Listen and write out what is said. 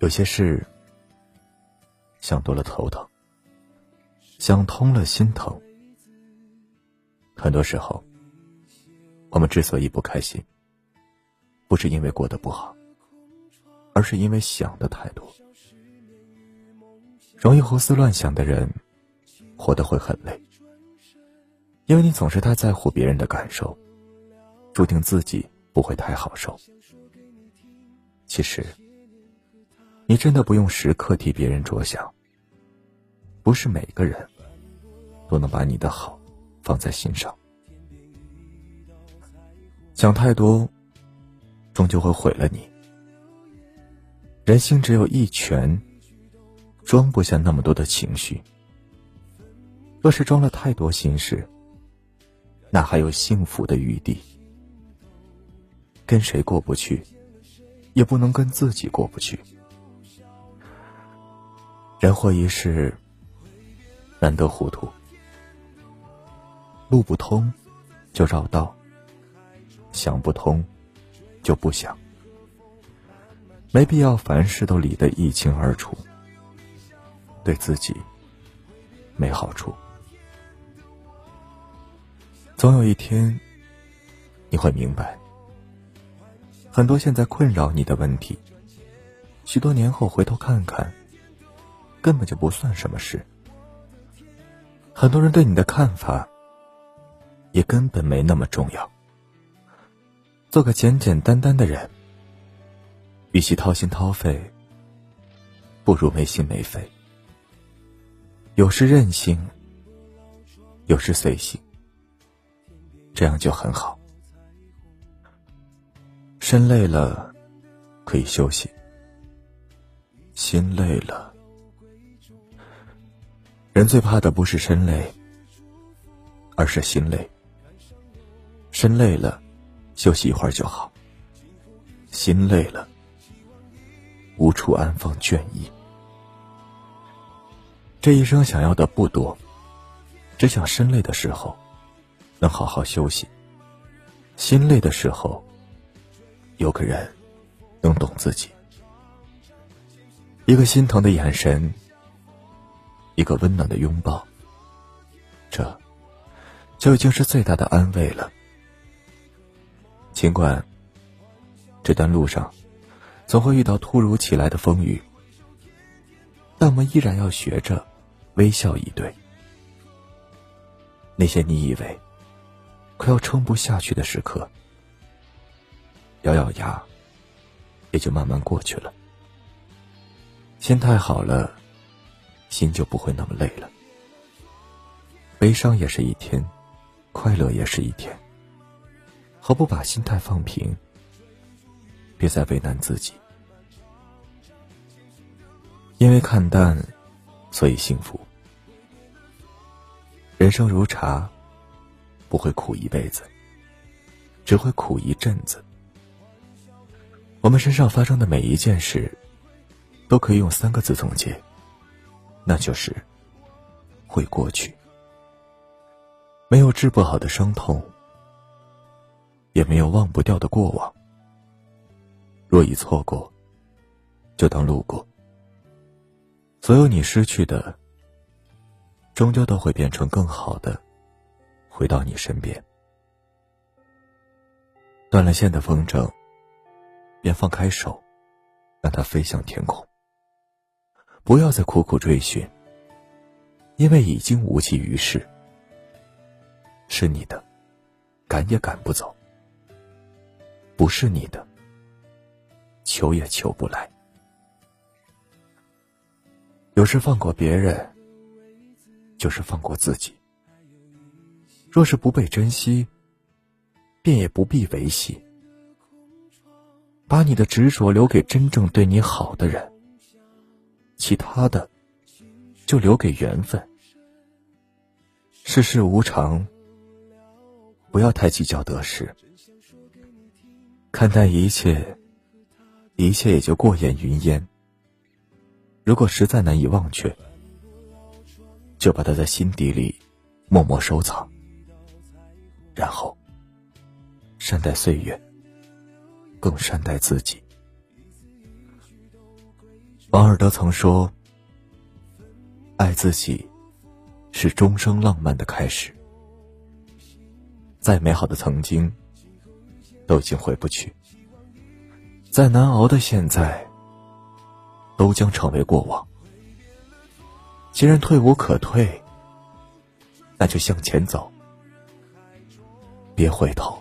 有些事想多了头疼，想通了心疼。很多时候，我们之所以不开心，不是因为过得不好，而是因为想的太多。容易胡思乱想的人，活得会很累，因为你总是太在乎别人的感受，注定自己不会太好受。其实，你真的不用时刻替别人着想。不是每个人都能把你的好放在心上。想太多，终究会毁了你。人心只有一拳，装不下那么多的情绪。若是装了太多心事，哪还有幸福的余地？跟谁过不去？也不能跟自己过不去。人活一世，难得糊涂，路不通就绕道，想不通就不想，没必要凡事都理得一清二楚，对自己没好处。总有一天，你会明白。很多现在困扰你的问题，许多年后回头看看，根本就不算什么事。很多人对你的看法，也根本没那么重要。做个简简单单的人，与其掏心掏肺，不如没心没肺。有时任性，有时随性，这样就很好。身累了，可以休息；心累了，人最怕的不是身累，而是心累。身累了，休息一会儿就好；心累了，无处安放倦意。这一生想要的不多，只想身累的时候能好好休息，心累的时候。有个人能懂自己，一个心疼的眼神，一个温暖的拥抱，这就已经是最大的安慰了。尽管这段路上总会遇到突如其来的风雨，但我们依然要学着微笑以对。那些你以为快要撑不下去的时刻。咬咬牙，也就慢慢过去了。心态好了，心就不会那么累了。悲伤也是一天，快乐也是一天。何不把心态放平？别再为难自己。因为看淡，所以幸福。人生如茶，不会苦一辈子，只会苦一阵子。我们身上发生的每一件事，都可以用三个字总结，那就是“会过去”。没有治不好的伤痛，也没有忘不掉的过往。若已错过，就当路过。所有你失去的，终究都会变成更好的，回到你身边。断了线的风筝。便放开手，让它飞向天空。不要再苦苦追寻，因为已经无济于事。是你的，赶也赶不走；不是你的，求也求不来。有时放过别人，就是放过自己。若是不被珍惜，便也不必维系。把你的执着留给真正对你好的人，其他的就留给缘分。世事无常，不要太计较得失，看淡一切，一切也就过眼云烟。如果实在难以忘却，就把它在心底里默默收藏，然后善待岁月。更善待自己。王尔德曾说：“爱自己，是终生浪漫的开始。再美好的曾经，都已经回不去；再难熬的现在，都将成为过往。既然退无可退，那就向前走，别回头。”